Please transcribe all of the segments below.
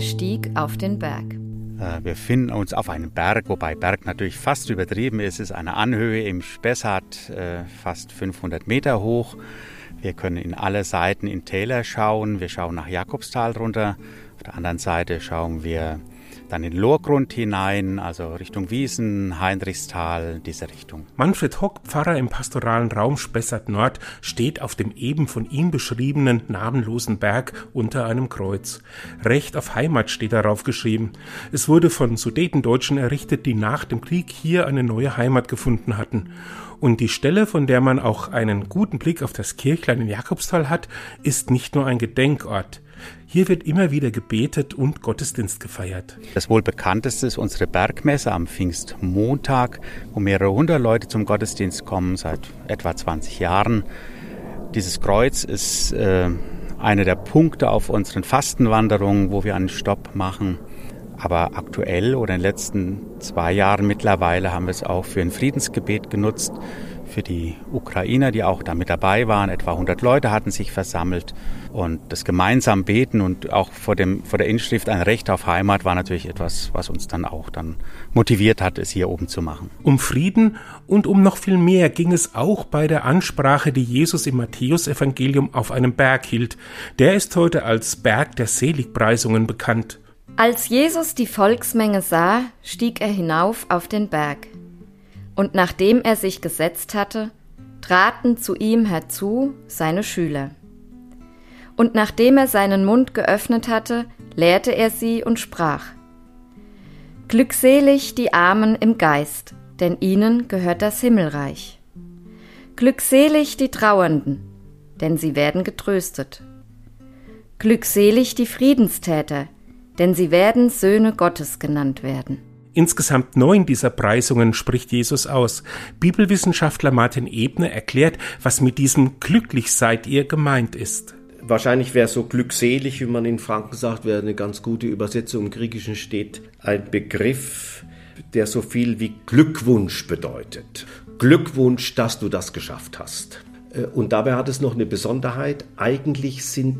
stieg auf den Berg. Äh, wir finden uns auf einem Berg, wobei Berg natürlich fast übertrieben ist. Es ist eine Anhöhe im Spessart, äh, fast 500 Meter hoch. Wir können in alle Seiten in Täler schauen. Wir schauen nach Jakobstal runter. Auf der anderen Seite schauen wir dann in Lohrgrund hinein, also Richtung Wiesen, Heinrichstal, diese Richtung. Manfred Hock, Pfarrer im pastoralen Raum Spessart Nord, steht auf dem eben von ihm beschriebenen namenlosen Berg unter einem Kreuz. Recht auf Heimat steht darauf geschrieben. Es wurde von Sudetendeutschen errichtet, die nach dem Krieg hier eine neue Heimat gefunden hatten. Und die Stelle, von der man auch einen guten Blick auf das Kirchlein in Jakobstal hat, ist nicht nur ein Gedenkort. Hier wird immer wieder gebetet und Gottesdienst gefeiert. Das wohl bekannteste ist unsere Bergmesse am Pfingstmontag, wo mehrere hundert Leute zum Gottesdienst kommen, seit etwa 20 Jahren. Dieses Kreuz ist äh, einer der Punkte auf unseren Fastenwanderungen, wo wir einen Stopp machen. Aber aktuell oder in den letzten zwei Jahren mittlerweile haben wir es auch für ein Friedensgebet genutzt für die Ukrainer, die auch da mit dabei waren. Etwa 100 Leute hatten sich versammelt und das gemeinsam Beten und auch vor, dem, vor der Inschrift ein Recht auf Heimat war natürlich etwas, was uns dann auch dann motiviert hat, es hier oben zu machen. Um Frieden und um noch viel mehr ging es auch bei der Ansprache, die Jesus im Matthäusevangelium auf einem Berg hielt. Der ist heute als Berg der Seligpreisungen bekannt. Als Jesus die Volksmenge sah, stieg er hinauf auf den Berg. Und nachdem er sich gesetzt hatte, traten zu ihm herzu seine Schüler. Und nachdem er seinen Mund geöffnet hatte, lehrte er sie und sprach, Glückselig die Armen im Geist, denn ihnen gehört das Himmelreich. Glückselig die Trauernden, denn sie werden getröstet. Glückselig die Friedenstäter, denn sie werden Söhne Gottes genannt werden. Insgesamt neun dieser Preisungen spricht Jesus aus. Bibelwissenschaftler Martin Ebner erklärt, was mit diesem glücklich seid ihr gemeint ist. Wahrscheinlich wäre so glückselig, wie man in Franken sagt, wäre eine ganz gute Übersetzung. Im Griechischen steht ein Begriff, der so viel wie Glückwunsch bedeutet. Glückwunsch, dass du das geschafft hast. Äh, und dabei hat es noch eine Besonderheit. Eigentlich sind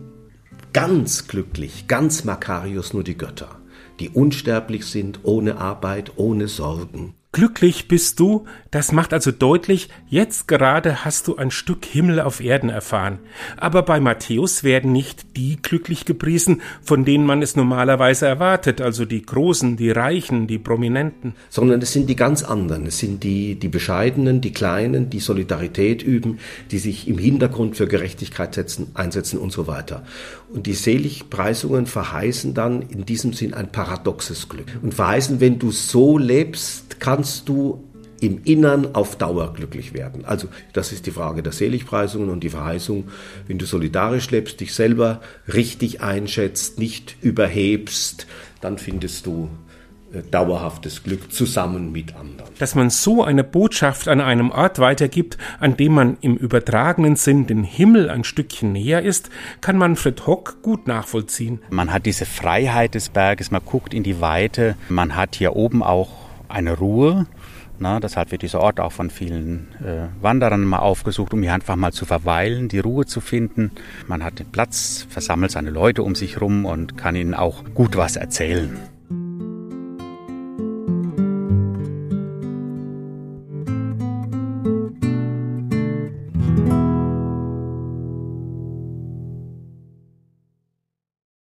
ganz glücklich, ganz Makarios nur die Götter die unsterblich sind, ohne Arbeit, ohne Sorgen. Glücklich bist du, das macht also deutlich, jetzt gerade hast du ein Stück Himmel auf Erden erfahren. Aber bei Matthäus werden nicht die glücklich gepriesen, von denen man es normalerweise erwartet, also die Großen, die Reichen, die Prominenten. Sondern es sind die ganz anderen, es sind die, die Bescheidenen, die Kleinen, die Solidarität üben, die sich im Hintergrund für Gerechtigkeit setzen, einsetzen und so weiter. Und die Seligpreisungen verheißen dann in diesem Sinn ein paradoxes Glück. Und verheißen, wenn du so lebst, kannst du im Innern auf Dauer glücklich werden. Also das ist die Frage der Seligpreisungen und die Verheißung, wenn du solidarisch lebst, dich selber richtig einschätzt, nicht überhebst, dann findest du äh, dauerhaftes Glück zusammen mit anderen. Dass man so eine Botschaft an einem Ort weitergibt, an dem man im übertragenen Sinn den Himmel ein Stückchen näher ist, kann Manfred Hock gut nachvollziehen. Man hat diese Freiheit des Berges, man guckt in die Weite, man hat hier oben auch eine Ruhe. Na, deshalb wird dieser Ort auch von vielen äh, Wanderern mal aufgesucht, um hier einfach mal zu verweilen, die Ruhe zu finden. Man hat den Platz, versammelt seine Leute um sich herum und kann ihnen auch gut was erzählen.